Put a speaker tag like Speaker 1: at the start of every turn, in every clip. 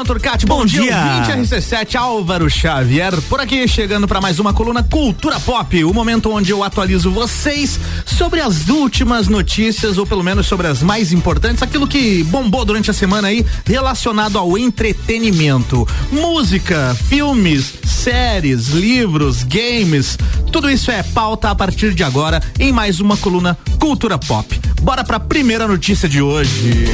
Speaker 1: Luan Turcati, bom, bom dia. dia. 20 RC7 Álvaro Xavier, por aqui chegando para mais uma coluna Cultura Pop, o momento onde eu atualizo vocês sobre as últimas notícias ou pelo menos sobre as mais importantes, aquilo que bombou durante a semana aí relacionado ao entretenimento, música, filmes, séries, livros, games, tudo isso é pauta a partir de agora em mais uma coluna Cultura Pop. Bora para a primeira notícia de hoje.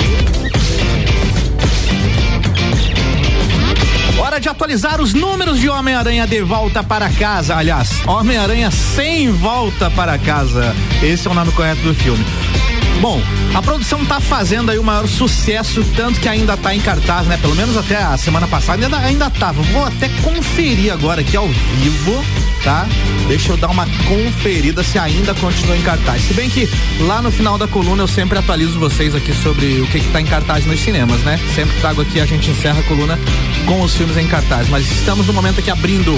Speaker 1: Hora de atualizar os números de Homem-Aranha de volta para casa. Aliás, Homem-Aranha sem volta para casa. Esse é o nome correto do filme. Bom, a produção tá fazendo aí o maior sucesso, tanto que ainda tá em cartaz, né? Pelo menos até a semana passada ainda, ainda tava. Vou até conferir agora aqui ao vivo, tá? Deixa eu dar uma conferida se ainda continua em cartaz. Se bem que lá no final da coluna eu sempre atualizo vocês aqui sobre o que que tá em cartaz nos cinemas, né? Sempre trago aqui, a gente encerra a coluna com os filmes em cartaz. Mas estamos no momento aqui abrindo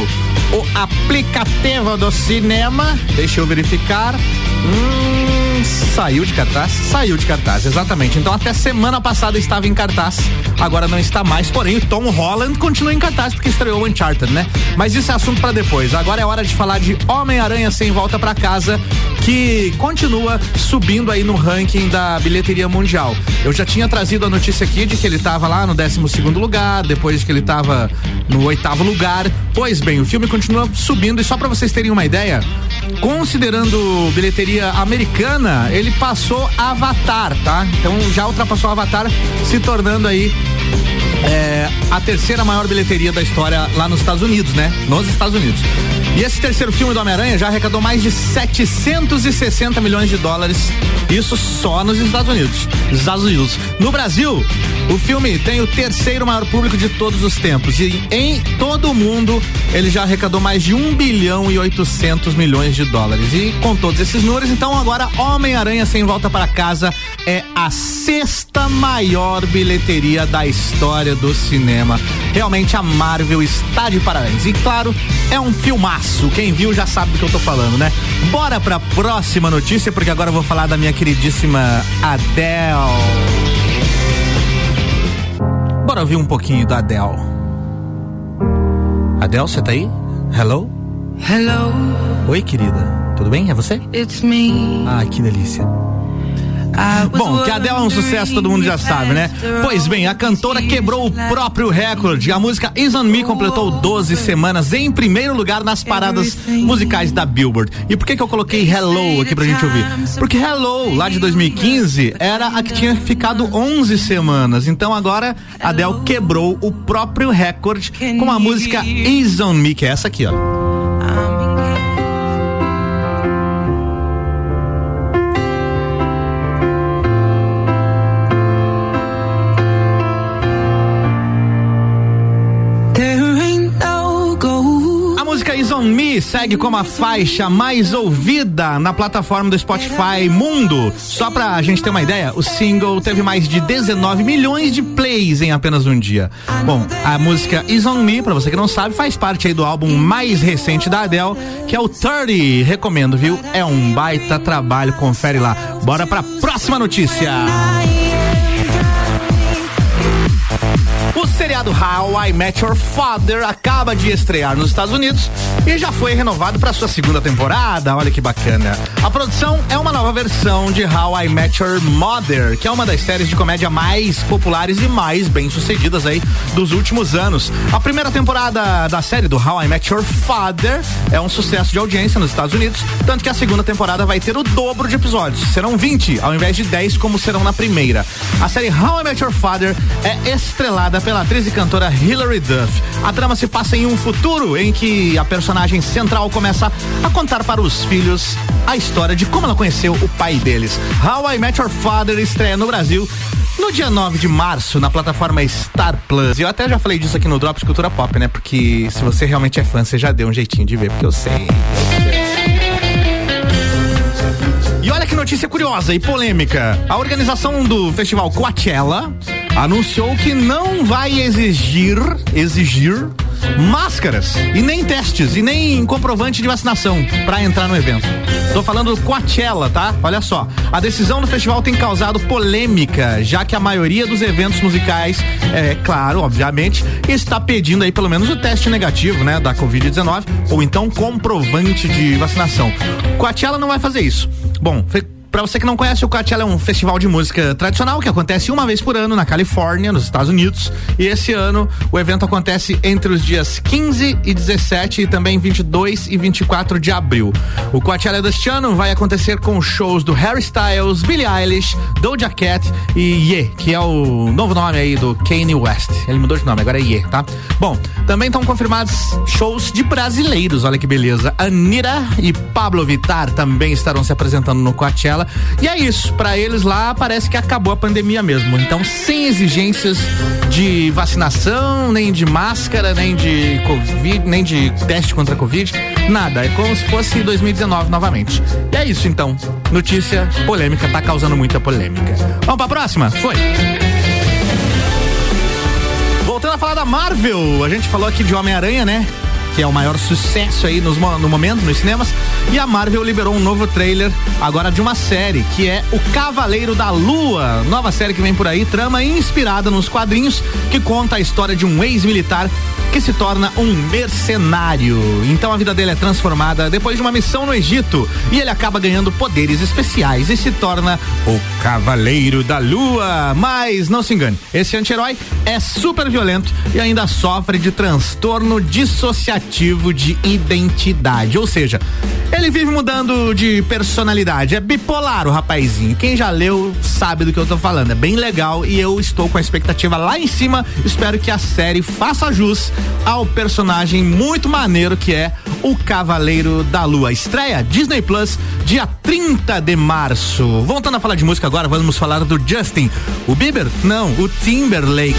Speaker 1: o aplicativo do cinema. Deixa eu verificar. Hum, saiu de cartaz? Saiu de cartaz, exatamente. Então até semana passada estava em cartaz, agora não está mais. Porém, o Tom Holland continua em cartaz porque estreou o Uncharted, né? Mas isso é assunto para depois. Agora é hora de falar de Homem-Aranha sem volta para casa, que continua subindo aí no ranking da bilheteria mundial. Eu já tinha trazido a notícia aqui de que ele estava lá no 12 segundo lugar, depois de que ele estava no oitavo lugar. Pois bem, o filme continua subindo e só para vocês terem uma ideia, considerando bilheteria americana, ele passou Avatar, tá? Então já ultrapassou Avatar, se tornando aí é, a terceira maior bilheteria da história lá nos Estados Unidos, né? Nos Estados Unidos. E esse terceiro filme do Homem-Aranha já arrecadou mais de 760 milhões de dólares. Isso só nos Estados Unidos. Estados Unidos. No Brasil, o filme tem o terceiro maior público de todos os tempos. E em todo o mundo, ele já arrecadou mais de 1 bilhão e 800 milhões de dólares. E com todos esses números, então agora Homem-Aranha Sem Volta para Casa é a sexta maior bilheteria da história do cinema. Realmente a Marvel está de parabéns. E claro, é um filmaço. Quem viu já sabe do que eu tô falando, né? Bora pra próxima notícia, porque agora eu vou falar da minha queridíssima Adele. Bora ouvir um pouquinho da Adele. Adele, você tá aí? Hello? Hello. Oi, querida. Tudo bem? É você? It's me. Ai, que delícia. Bom, que a Adele é um sucesso, todo mundo já sabe, né? Pois bem, a cantora quebrou o próprio recorde. A música Is On Me completou 12 semanas em primeiro lugar nas paradas musicais da Billboard. E por que que eu coloquei Hello aqui pra gente ouvir? Porque Hello, lá de 2015, era a que tinha ficado 11 semanas. Então agora a Adele quebrou o próprio recorde com a música Is On Me, que é essa aqui, ó. Me segue como a faixa mais ouvida na plataforma do Spotify Mundo. Só pra gente ter uma ideia, o single teve mais de 19 milhões de plays em apenas um dia. Bom, a música Is On Me, pra você que não sabe, faz parte aí do álbum mais recente da Adele, que é o 30. Recomendo, viu? É um baita trabalho, confere lá. Bora pra próxima notícia. O seriado How I Met Your Father acaba de estrear nos Estados Unidos e já foi renovado para sua segunda temporada. Olha que bacana. A produção é uma nova versão de How I Met Your Mother, que é uma das séries de comédia mais populares e mais bem-sucedidas aí dos últimos anos. A primeira temporada da série do How I Met Your Father é um sucesso de audiência nos Estados Unidos, tanto que a segunda temporada vai ter o dobro de episódios. Serão 20 ao invés de 10 como serão na primeira. A série How I Met Your Father é estrelada pela atriz e cantora Hilary Duff. A trama se passa em um futuro em que a personagem central começa a contar para os filhos a história de como ela conheceu o pai deles. How I Met Your Father estreia no Brasil no dia 9 de março, na plataforma Star Plus. E eu até já falei disso aqui no Drops Cultura Pop, né? Porque se você realmente é fã, você já deu um jeitinho de ver, porque eu sei. E olha que notícia curiosa e polêmica. A organização do festival Coachella anunciou que não vai exigir, exigir máscaras e nem testes e nem comprovante de vacinação para entrar no evento. Tô falando do Coachella, tá? Olha só. A decisão do festival tem causado polêmica, já que a maioria dos eventos musicais, é claro, obviamente, está pedindo aí pelo menos o teste negativo, né, da Covid-19 ou então comprovante de vacinação. Coachella não vai fazer isso. Bom, Pra você que não conhece, o Coachella é um festival de música tradicional que acontece uma vez por ano na Califórnia, nos Estados Unidos. E esse ano o evento acontece entre os dias 15 e 17 e também 22 e 24 de abril. O Coachella deste ano vai acontecer com shows do Harry Styles, Billie Eilish, Doja Cat e Ye, que é o novo nome aí do Kanye West. Ele mudou de nome, agora é Ye, tá? Bom, também estão confirmados shows de brasileiros, olha que beleza. Anira e Pablo Vittar também estarão se apresentando no Coachella E é isso, para eles lá parece que acabou a pandemia mesmo. Então, sem exigências de vacinação, nem de máscara, nem de Covid, nem de teste contra a Covid, nada. É como se fosse 2019 novamente. E é isso então. Notícia polêmica, tá causando muita polêmica. Vamos pra próxima? Foi. Voltando a falar da Marvel, a gente falou aqui de Homem-Aranha, né? Que é o maior sucesso aí nos, no momento nos cinemas. E a Marvel liberou um novo trailer agora de uma série que é O Cavaleiro da Lua, nova série que vem por aí, trama inspirada nos quadrinhos que conta a história de um ex-militar que se torna um mercenário. Então a vida dele é transformada depois de uma missão no Egito e ele acaba ganhando poderes especiais e se torna o Cavaleiro da Lua. Mas não se engane, esse anti-herói é super violento e ainda sofre de transtorno dissociativo de identidade. Ou seja, ele vive mudando de personalidade. É bipolar o rapazinho. Quem já leu sabe do que eu tô falando. É bem legal e eu estou com a expectativa lá em cima. Espero que a série faça jus ao personagem muito maneiro que é o Cavaleiro da Lua. Estreia Disney Plus, dia 30 de março. Voltando a falar de música agora, vamos falar do Justin. O Bieber? Não, o Timberlake.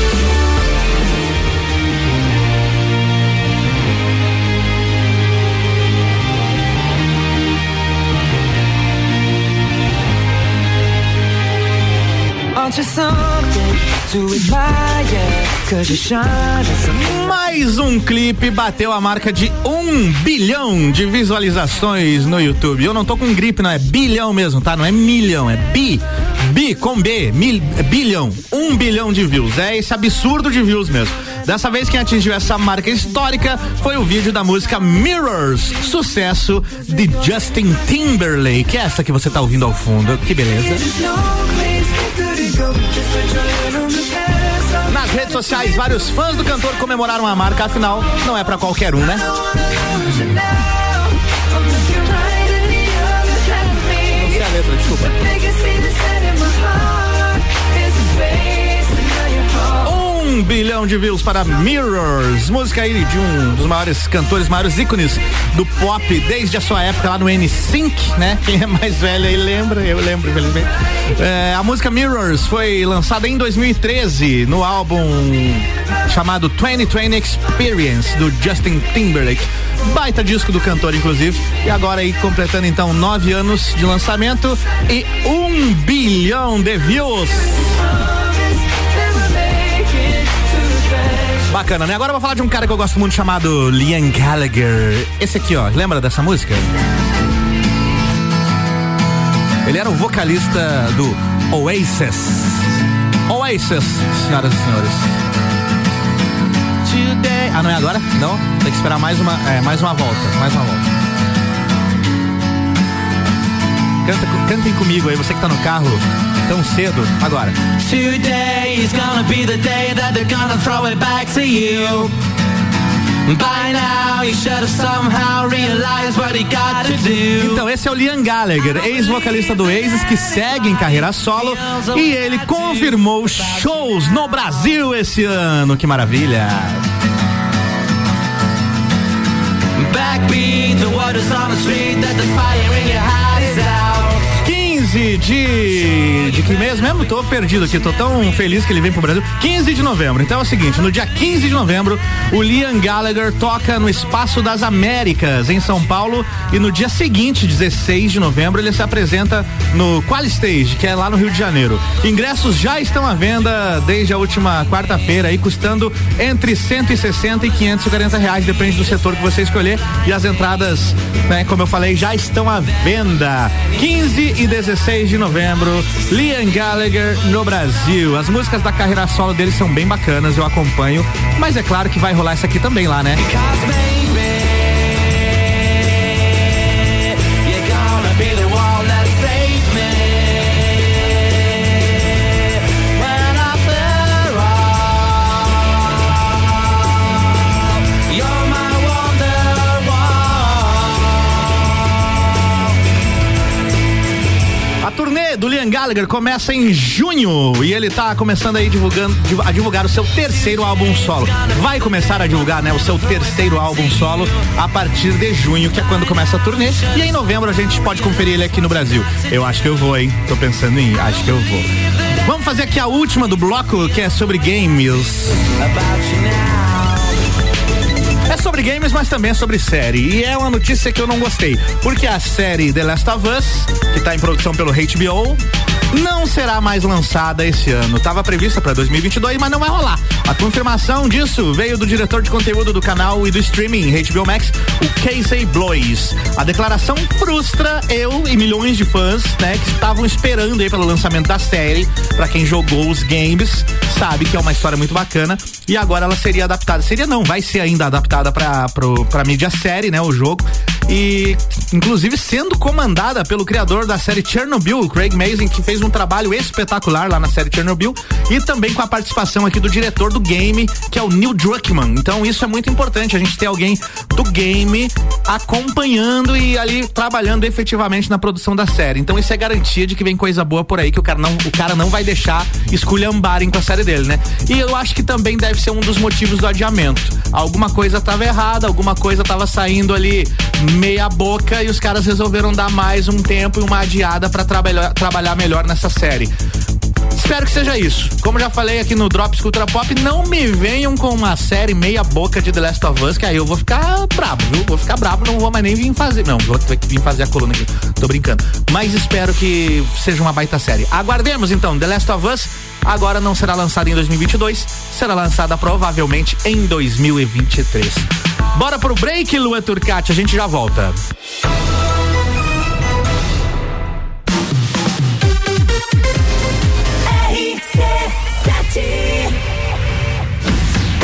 Speaker 1: Mais um clipe bateu a marca de um bilhão de visualizações no YouTube. Eu não tô com gripe, não, é bilhão mesmo, tá? Não é milhão, é bi. Bi com B, mil, bilhão. Um bilhão de views. É esse absurdo de views mesmo. Dessa vez, quem atingiu essa marca histórica foi o vídeo da música Mirrors, sucesso de Justin Timberlake. É essa que você tá ouvindo ao fundo. Que beleza. Nas redes sociais, vários fãs do cantor comemoraram a marca, afinal, não é para qualquer um, né? Não sei a letra, desculpa. Um bilhão de views para Mirrors, música aí de um dos maiores cantores, maiores ícones do pop desde a sua época lá no N-Sync, né? Quem é mais velho aí lembra, eu lembro, infelizmente. É, a música Mirrors foi lançada em 2013 no álbum chamado 2020 Experience do Justin Timberlake. Baita disco do cantor, inclusive. E agora aí completando então nove anos de lançamento e um bilhão de views. Bacana, né? Agora eu vou falar de um cara que eu gosto muito chamado Liam Gallagher. Esse aqui, ó, lembra dessa música? Ele era o vocalista do Oasis. Oasis, senhoras e senhores. Ah, não é agora? Não? Tem que esperar mais uma, é, mais uma volta. Mais uma volta. Canta, cantem comigo aí, você que tá no carro tão cedo. Agora. Today is gonna be the day that they're gonna throw it back to you. By now you should have somehow realized what he got to do. Então esse é o Liam Gallagher, ex-vocalista do Oasis que segue em carreira solo e ele confirmou shows no Brasil esse ano. Que maravilha! Backbeat, the word is on the street that the fire in your out. 15 de. De que mês mesmo? Tô perdido aqui, tô tão feliz que ele vem pro Brasil. 15 de novembro. Então é o seguinte: no dia 15 de novembro, o Liam Gallagher toca no Espaço das Américas, em São Paulo. E no dia seguinte, 16 de novembro, ele se apresenta no Qual Stage, que é lá no Rio de Janeiro. Ingressos já estão à venda desde a última quarta-feira, aí custando entre 160 e 540 reais, depende do setor que você escolher. E as entradas, né, como eu falei, já estão à venda. 15 e 16 de novembro, Liam Gallagher no Brasil. As músicas da carreira solo dele são bem bacanas, eu acompanho. Mas é claro que vai rolar isso aqui também lá, né? Gallagher começa em junho e ele tá começando aí divulgando, a divulgar o seu terceiro álbum solo. Vai começar a divulgar, né, o seu terceiro álbum solo a partir de junho, que é quando começa a turnê. E em novembro a gente pode conferir ele aqui no Brasil. Eu acho que eu vou, hein? Tô pensando em acho que eu vou. Vamos fazer aqui a última do bloco, que é sobre games. É sobre games, mas também é sobre série. E é uma notícia que eu não gostei. Porque a série The Last of Us, que está em produção pelo HBO, não será mais lançada esse ano. Estava prevista para 2022, mas não vai rolar. A confirmação disso veio do diretor de conteúdo do canal e do streaming HBO Max, o Casey Blois. A declaração frustra eu e milhões de fãs, né, que estavam esperando aí pelo lançamento da série. Para quem jogou os games, sabe que é uma história muito bacana. E agora ela seria adaptada. Seria não, vai ser ainda adaptada para para mídia série, né, o jogo. E inclusive sendo comandada pelo criador da série Chernobyl, Craig Mazin, que fez um trabalho espetacular lá na série Chernobyl, e também com a participação aqui do diretor do game, que é o Neil Druckmann. Então isso é muito importante, a gente ter alguém do game acompanhando e ali trabalhando efetivamente na produção da série. Então isso é garantia de que vem coisa boa por aí, que o cara não, o cara não vai deixar esculhambarem com a série dele, né? E eu acho que também deve ser um dos motivos do adiamento. Alguma coisa estava errada, alguma coisa estava saindo ali meia boca e os caras resolveram dar mais um tempo e uma adiada para trabalhar, trabalhar melhor nessa série. Espero que seja isso. Como já falei aqui no Drops Cultura Pop, não me venham com uma série meia boca de The Last of Us, que aí eu vou ficar brabo, viu? Vou ficar brabo, não vou mais nem vir fazer. Não, vou ter que vir fazer a coluna aqui. Tô brincando. Mas espero que seja uma baita série. Aguardemos então, The Last of Us agora não será lançada em 2022, será lançada provavelmente em 2023. Bora pro break, Lua Turcati, a gente já volta.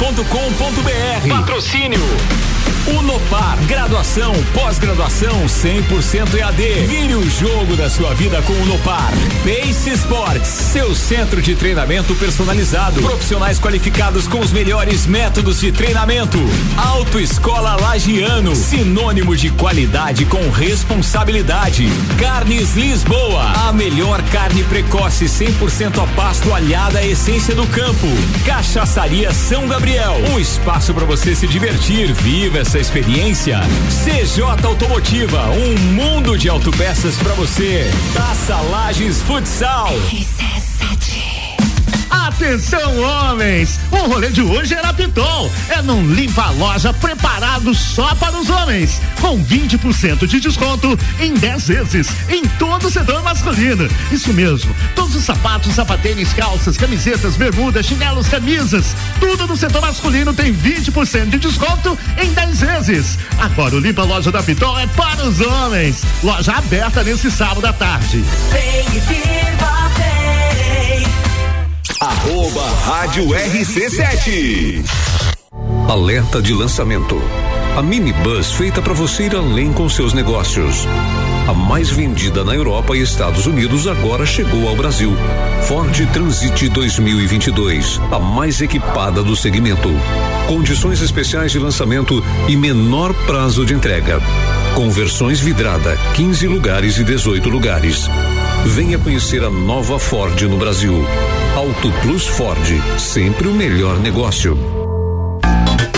Speaker 2: rc7.com.br. Patrocínio Unopar, graduação, pós-graduação 100% EAD. Vire o jogo da sua vida com o Unopar. Pace Sports, seu centro de treinamento personalizado. Profissionais qualificados com os melhores métodos de treinamento. Autoescola Lagiano, sinônimo de qualidade com responsabilidade. Carnes Lisboa, a melhor carne precoce 100% a pasto alhada à essência do campo. Cachaçaria São Gabriel, um espaço para você se divertir. Viva essa experiência. CJ Automotiva, um mundo de autopeças para você. Taça Lages Futsal.
Speaker 3: Atenção, homens! O rolê de hoje na Pitol. É num limpa loja preparado só para os homens. Com 20% de desconto em 10 vezes em todo o setor masculino. Isso mesmo. Todos os sapatos, sapatênis, calças, camisetas, bermudas, chinelos, camisas. Tudo no setor masculino tem 20% de desconto em 10 vezes. Agora o limpa loja da Pitol é para os homens. Loja aberta nesse sábado à tarde. Vem.
Speaker 4: Arroba Rádio RC7.
Speaker 5: Alerta de lançamento. A minibus feita para você ir além com seus negócios. A mais vendida na Europa e Estados Unidos agora chegou ao Brasil. Ford Transit 2022, a mais equipada do segmento. Condições especiais de lançamento e menor prazo de entrega. Conversões vidrada, 15 lugares e 18 lugares. Venha conhecer a nova Ford no Brasil. Auto Plus Ford, sempre o melhor negócio.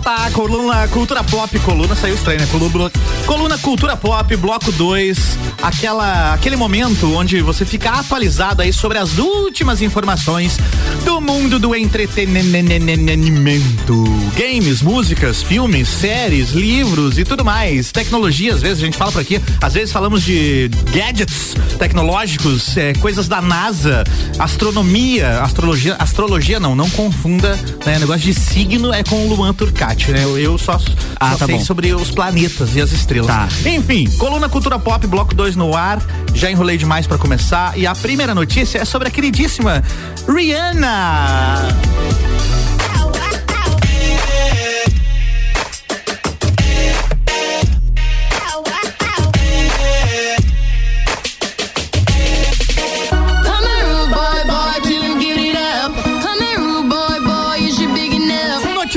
Speaker 1: Volta coluna Cultura Pop, coluna saiu estranho, né? Coluna, coluna Cultura Pop, bloco 2, aquela aquele momento onde você fica atualizado aí sobre as últimas informações do mundo do entretenimento. Games, músicas, filmes, séries, livros e tudo mais. Tecnologia, às vezes a gente fala por aqui, às vezes falamos de gadgets tecnológicos, é, coisas da NASA, astronomia, astrologia, astrologia não, não confunda, né? Negócio de signo é com o Luan Tur Né? Eu, eu só, ah, só tá sei bom. sobre os planetas e as estrelas. Tá. Enfim, coluna Cultura Pop, bloco 2 no ar. Já enrolei demais para começar. E a primeira notícia é sobre a queridíssima Rihanna.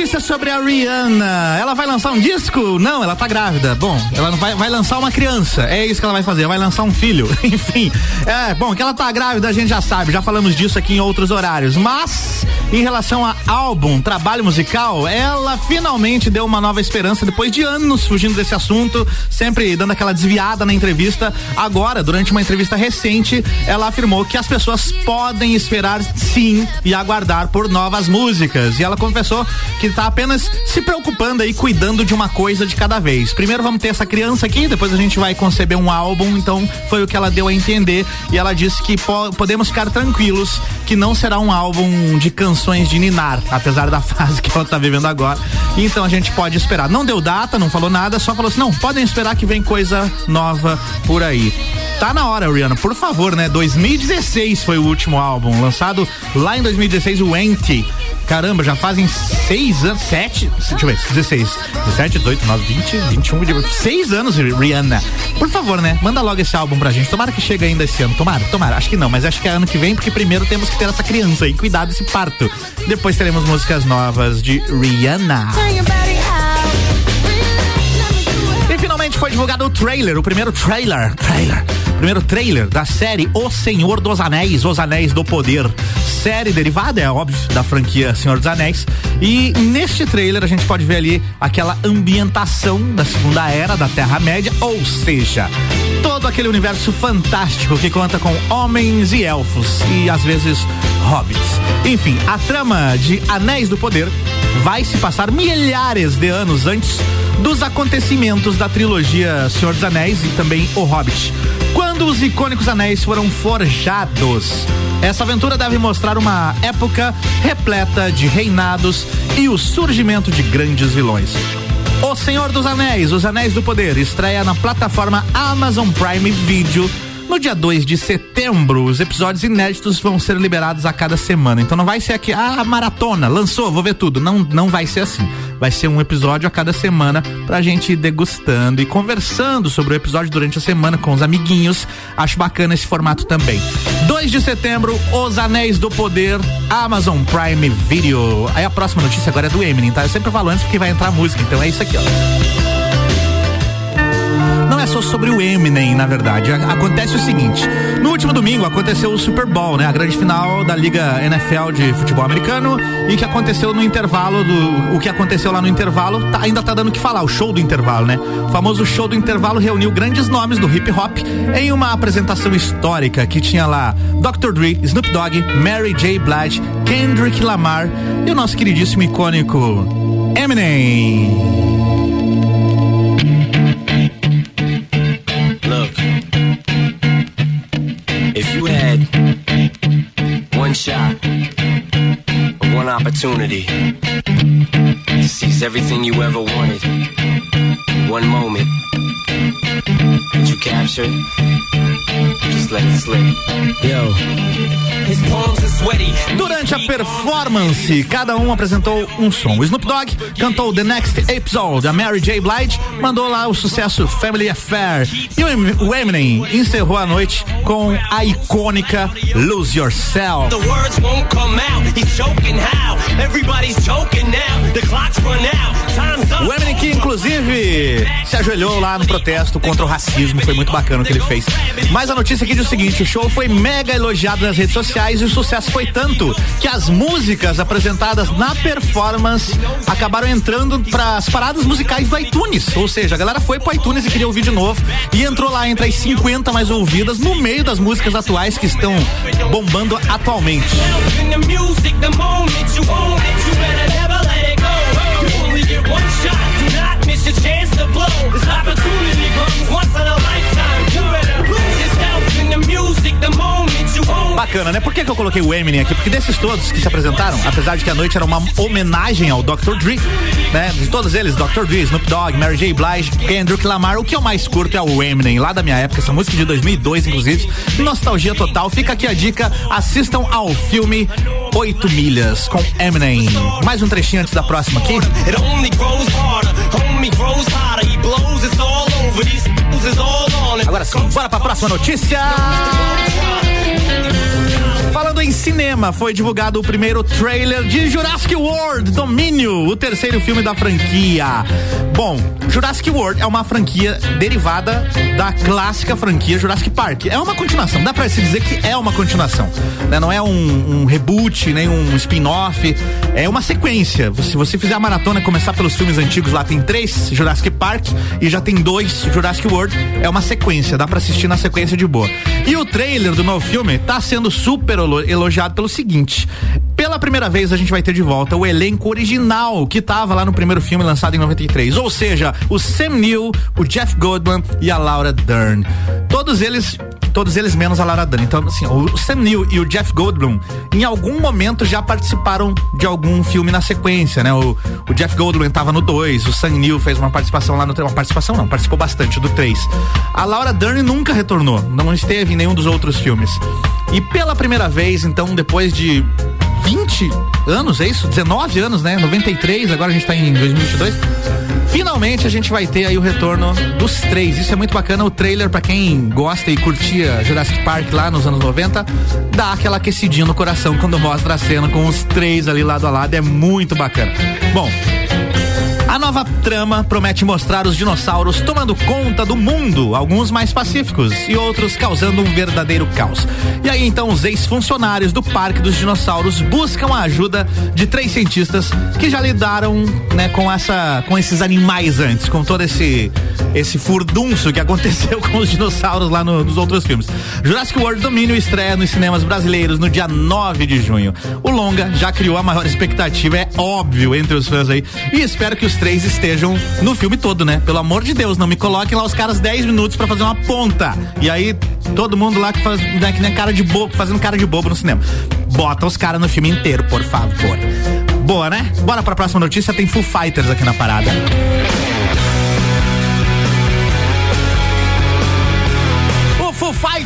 Speaker 1: Sobre a Rihanna. Ela vai lançar um disco? Não, ela tá grávida. Bom, ela vai, vai lançar uma criança. É isso que ela vai fazer. Ela vai lançar um filho. Enfim. É, bom, que ela tá grávida a gente já sabe. Já falamos disso aqui em outros horários. Mas, em relação a álbum, trabalho musical, ela finalmente deu uma nova esperança depois de anos fugindo desse assunto, sempre dando aquela desviada na entrevista. Agora, durante uma entrevista recente, ela afirmou que as pessoas podem esperar sim e aguardar por novas músicas. E ela confessou que tá apenas se preocupando aí, cuidando de uma coisa de cada vez. Primeiro vamos ter essa criança aqui, depois a gente vai conceber um álbum, então foi o que ela deu a entender e ela disse que po podemos ficar tranquilos que não será um álbum de canções de ninar, apesar da fase que ela tá vivendo agora. Então a gente pode esperar. Não deu data, não falou nada, só falou assim: não, podem esperar que vem coisa nova por aí. Tá na hora, Rihanna, por favor, né? 2016 foi o último álbum, lançado lá em 2016, o Empty. Caramba, já fazem seis anos, sete, deixa eu ver, 16, 17, 18, 19, 20, 21, seis anos, Rihanna. Por favor, né? Manda logo esse álbum pra gente. Tomara que chegue ainda esse ano. Tomara, tomara. Acho que não, mas acho que é ano que vem, porque primeiro temos que ter essa criança aí, cuidar desse parto. Depois teremos músicas novas de Rihanna. E finalmente foi divulgado o trailer, o primeiro trailer, trailer primeiro trailer da série O Senhor dos Anéis, Os Anéis do Poder. Série derivada, é óbvio, da franquia Senhor dos Anéis. E neste trailer a gente pode ver ali aquela ambientação da Segunda Era da Terra-média, ou seja, todo aquele universo fantástico que conta com homens e elfos e às vezes hobbits. Enfim, a trama de Anéis do Poder vai se passar milhares de anos antes dos acontecimentos da trilogia Senhor dos Anéis e também O Hobbit. Os icônicos anéis foram forjados. Essa aventura deve mostrar uma época repleta de reinados e o surgimento de grandes vilões. O Senhor dos Anéis, Os Anéis do Poder, estreia na plataforma Amazon Prime Video No dia 2 de setembro, os episódios inéditos vão ser liberados a cada semana. Então não vai ser aqui, ah, maratona, lançou, vou ver tudo. Não, não vai ser assim. Vai ser um episódio a cada semana pra gente ir degustando e conversando sobre o episódio durante a semana com os amiguinhos. Acho bacana esse formato também. 2 de setembro, Os Anéis do Poder, Amazon Prime Video. Aí a próxima notícia agora é do Eminem, tá? Eu sempre falo antes porque vai entrar música, então é isso aqui, ó é só sobre o Eminem, na verdade. Acontece o seguinte: no último domingo aconteceu o Super Bowl, né? A grande final da Liga NFL de futebol americano e que aconteceu no intervalo do. O que aconteceu lá no intervalo tá, ainda tá dando o que falar, o show do intervalo, né? O famoso show do intervalo reuniu grandes nomes do hip hop em uma apresentação histórica que tinha lá Dr. Dre, Snoop Dogg, Mary J. Blige, Kendrick Lamar e o nosso queridíssimo icônico Eminem.
Speaker 6: Shot, one opportunity. To seize everything you ever wanted. One moment. That you capture, just let it slip. Yo.
Speaker 1: Durante a performance, cada um apresentou um som. O Snoop Dogg cantou The Next Episode, a Mary J. Blige mandou lá o sucesso Family Affair. E o Eminem encerrou a noite com a icônica Lose Yourself. The words won't come out, he's choking how? Everybody's choking now, the clock's run out, time's up. O Eminem que inclusive se ajoelhou lá no protesto contra o racismo, foi muito bacana o que ele fez. Mas a notícia aqui diz o seguinte, o show foi mega elogiado nas redes sociais e o sucesso foi tanto que as músicas apresentadas na performance acabaram entrando para as paradas musicais do iTunes. Ou seja, a galera foi pro iTunes e queria ouvir de novo e entrou lá entre as 50 mais ouvidas no meio das músicas atuais que estão bombando atualmente. Bacana, né? Por que, que eu coloquei o Eminem aqui? Porque desses todos que se apresentaram, apesar de que a noite era uma homenagem ao Dr. Dre, né? De todos eles, Dr. Dre, Snoop Dogg, Mary J. Blige, Kendrick Lamar, o que eu mais curto é o Eminem, lá da minha época, essa música de 2002, inclusive. Nostalgia total. Fica aqui a dica, assistam ao filme Oito Milhas com Eminem. Mais um trechinho antes da próxima aqui. Agora sim, bora pra próxima notícia. Falando em cinema, foi divulgado o primeiro trailer de Jurassic World Domínio, o terceiro filme da franquia. Bom, Jurassic World é uma franquia derivada da clássica franquia Jurassic Park. É uma continuação, dá pra se dizer que é uma continuação. Né? Não é um, um reboot, nem um spin-off, é uma sequência. Se você fizer a maratona, começar pelos filmes antigos, lá tem três Jurassic Park e já tem dois Jurassic World, é uma sequência, dá pra assistir na sequência de boa. E o trailer do novo filme tá sendo super elogiado pelo seguinte: pela primeira vez a gente vai ter de volta o elenco original que tava lá no primeiro filme lançado em 93. Ou seja, o Sam Neill, o Jeff Goldblum e a Laura Dern. Todos eles todos eles menos a Laura Dern. Então, assim, o Sam Neill e o Jeff Goldblum, em algum momento já participaram de algum filme na sequência, né? O, o Jeff Goldblum estava no 2, o Sam Neill fez uma participação lá no uma participação não, participou bastante do 3. A Laura Dern nunca retornou, não esteve em nenhum dos outros filmes. E pela primeira vez, então, depois de 20 anos, é isso? 19 anos, né? 93, agora a gente tá em 2022. Finalmente a gente vai ter aí o retorno dos três. Isso é muito bacana. O trailer, para quem gosta e curtia Jurassic Park lá nos anos 90, dá aquela aquecidinha no coração quando mostra a cena com os três ali lado a lado. É muito bacana. Bom, nova trama promete mostrar os dinossauros tomando conta do mundo, alguns mais pacíficos e outros causando um verdadeiro caos. E aí então os ex-funcionários do Parque dos Dinossauros buscam a ajuda de três cientistas que já lidaram, né, com essa com esses animais antes, com todo esse esse furdunço que aconteceu com os dinossauros lá no, nos outros filmes. Jurassic World Domínio estreia nos cinemas brasileiros no dia 9 de junho. O longa já criou a maior expectativa, é óbvio, entre os fãs aí, e espero que os três estejam no filme todo, né? Pelo amor de Deus, não me coloquem lá os caras 10 minutos para fazer uma ponta. E aí, todo mundo lá que faz, né, que nem cara de bobo, fazendo cara de bobo no cinema. Bota os caras no filme inteiro, por favor. Boa, né? Bora pra próxima notícia, tem Full Fighters aqui na parada.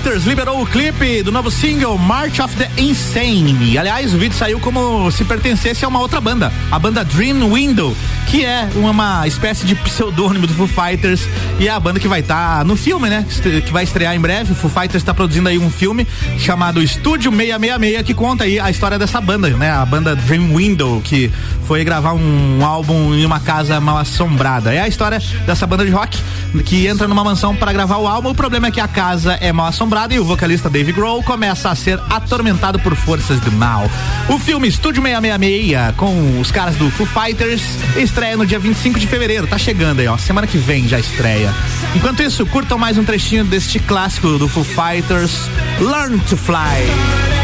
Speaker 1: Liberou o clipe do novo single March of the Insane. Aliás, o vídeo saiu como se pertencesse a uma outra banda, a banda Dream Window, que é uma espécie de pseudônimo do Foo Fighters e é a banda que vai estar tá no filme, né? Que vai estrear em breve. O Foo Fighters está produzindo aí um filme chamado Estúdio 666 que conta aí a história dessa banda, né? A banda Dream Window, que foi gravar um álbum em uma casa mal assombrada. É a história dessa banda de rock que entra numa mansão para gravar o álbum. O problema é que a casa é mal assombrada e o vocalista Dave Grohl começa a ser atormentado por forças do mal. O filme Estúdio 666 com os caras do Foo Fighters estreia no dia 25 de fevereiro. Tá chegando aí, ó. Semana que vem já estreia. Enquanto isso, curtam mais um trechinho deste clássico do Foo Fighters, Learn to Fly.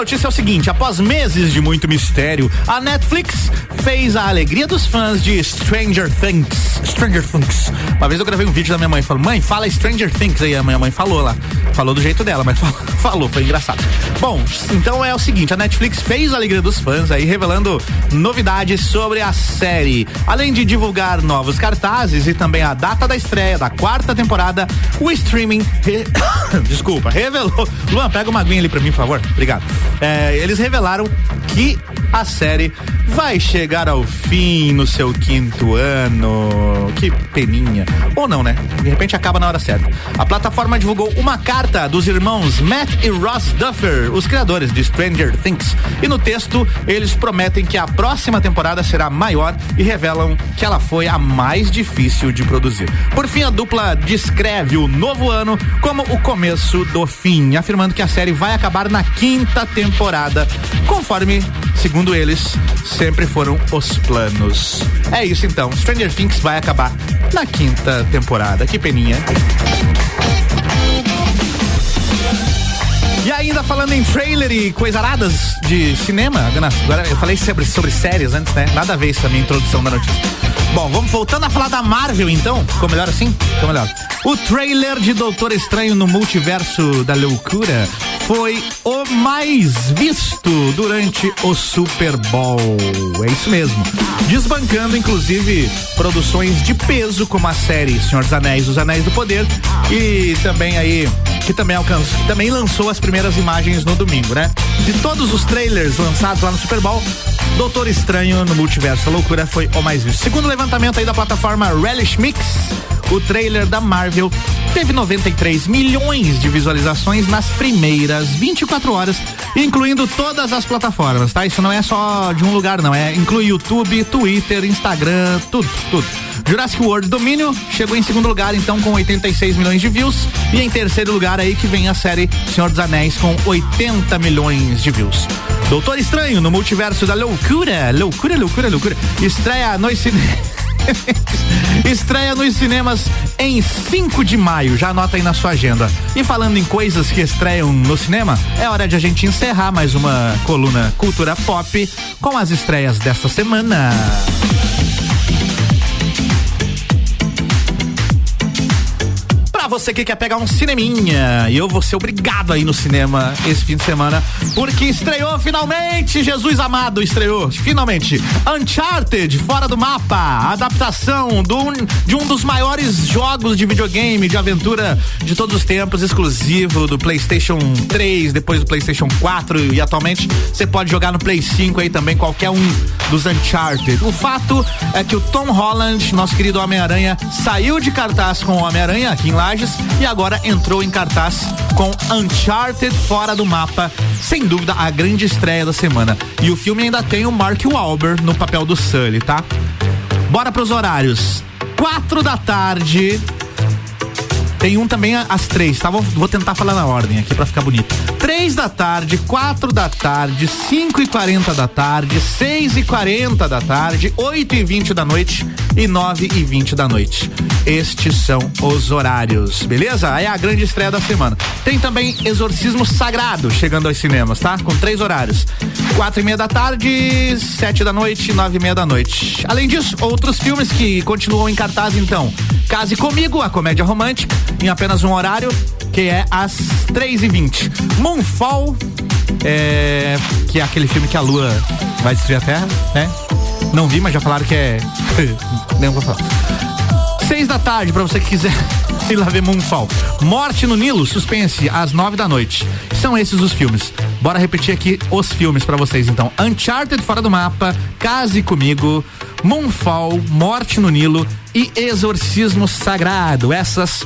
Speaker 1: Notícia é o seguinte: após meses de muito mistério, a Netflix fez a alegria dos fãs de Stranger Things. Stranger Things. Uma vez eu gravei um vídeo da minha mãe falando: mãe, fala Stranger Things. Aí a minha mãe falou lá. Falou do jeito dela, mas falou, foi engraçado. Bom, então é o seguinte: a Netflix fez a alegria dos fãs aí, revelando novidades sobre a série. Além de divulgar novos cartazes e também a data da estreia da quarta temporada, o streaming. Re... Desculpa, revelou. Luan, pega uma aguinha ali pra mim, por favor. Obrigado é, eles revelaram que a série vai chegar ao fim no seu quinto ano. Que peninha. Ou não, né? De repente acaba na hora certa. A plataforma divulgou uma carta dos irmãos Matt e Ross Duffer, os criadores de Stranger Things. E no texto, eles prometem que a próxima temporada será maior e revelam que ela foi a mais difícil de produzir. Por fim, a dupla descreve o novo ano como o começo do fim, afirmando que a série vai acabar na quinta temporada, conforme, segundo eles, sempre foram os planos. É isso então. Stranger Things vai acabar na quinta temporada. Que peninha. E ainda falando em trailer e coisaradas de cinema, agora eu falei sobre, sobre séries antes, né? Nada a ver isso a minha introdução da notícia. Bom, vamos voltando a falar da Marvel então. Ficou melhor assim? Ficou melhor. O trailer de Doutor Estranho no Multiverso da Loucura foi o mais visto durante o Super Bowl. É isso mesmo. Desbancando, inclusive, produções de peso, como a série Senhor dos Anéis, Os Anéis do Poder, e também aí, que também alcançou, que também lançou as primeiras imagens no domingo, né? De todos os trailers lançados lá no Super Bowl, Doutor Estranho no Multiverso da Loucura foi o mais visto. Segundo levantamento aí da plataforma Relish Mix, o trailer da Marvel teve 93 milhões de visualizações nas primeiras 24 horas, incluindo todas as plataformas, tá? Isso não é só de um lugar, não. É inclui YouTube, Twitter, Instagram, tudo, tudo. Jurassic World Domínio chegou em segundo lugar, então, com 86 milhões de views. E em terceiro lugar aí que vem a série Senhor dos Anéis com 80 milhões de views. Doutor Estranho no Multiverso da Loucura, loucura, loucura, loucura. Estreia nos cinemas. Estreia nos cinemas em 5 de maio. Já anota aí na sua agenda. E falando em coisas que estreiam no cinema, é hora de a gente encerrar mais uma coluna Cultura Pop com as estreias desta semana. Você que quer pegar um cineminha, e eu vou ser obrigado aí no cinema esse fim de semana, porque estreou finalmente, Jesus amado, estreou finalmente Uncharted, Fora do Mapa, adaptação do, de um dos maiores jogos de videogame, de aventura de todos os tempos, exclusivo do PlayStation 3, depois do PlayStation 4 e atualmente você pode jogar no Play 5 aí também, qualquer um dos Uncharted. O fato é que o Tom Holland, nosso querido Homem-Aranha, saiu de cartaz com o Homem-Aranha aqui em Laje E agora entrou em cartaz com Uncharted fora do mapa, sem dúvida a grande estreia da semana. E o filme ainda tem o Mark Wahlberg no papel do Sully, tá? Bora pros horários. Quatro da tarde Tem um também às três, tá? Vou, vou tentar falar na ordem aqui pra ficar bonito. Três da tarde, quatro da tarde, cinco e quarenta da tarde, seis e quarenta da tarde, oito e vinte da noite e nove e vinte da noite. Estes são os horários, beleza? É a grande estreia da semana. Tem também Exorcismo Sagrado chegando aos cinemas, tá? Com três horários. Quatro e meia da tarde, sete da noite, nove e meia da noite. Além disso, outros filmes que continuam em cartaz então. Case Comigo, a comédia romântica, em apenas um horário, que é às três e vinte. Moonfall, é, que é aquele filme que a lua vai destruir a terra, né? Não vi, mas já falaram que é. Nem vou falar. Seis da tarde, pra você que quiser ir lá ver Moonfall. Morte no Nilo, suspense, às nove da noite. São esses os filmes. Bora repetir aqui os filmes para vocês então. Uncharted Fora do Mapa, Case Comigo, Moonfall, Morte no Nilo e Exorcismo Sagrado. Essas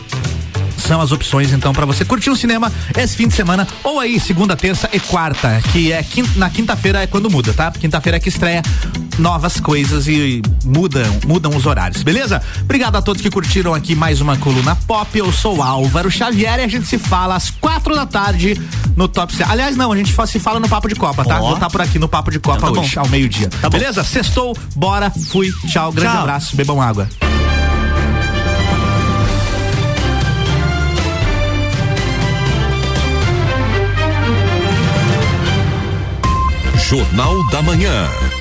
Speaker 1: são as opções então para você curtir o cinema esse fim de semana ou aí segunda, terça e quarta, que é quinta, na quinta-feira é quando muda, tá? Quinta-feira é que estreia novas coisas e mudam, mudam os horários, beleza? Obrigado a todos que curtiram aqui mais uma coluna pop. Eu sou Álvaro Xavier e a gente se fala às quatro da tarde no Top C. Aliás, não, a gente se fala no Papo de Copa, tá? Oh. Vou estar por aqui no Papo de Copa então tá hoje, bom. ao meio-dia. Tá beleza? Bom. Sextou, bora, fui, tchau, grande tchau. abraço, bebam água.
Speaker 4: Jornal da Manhã.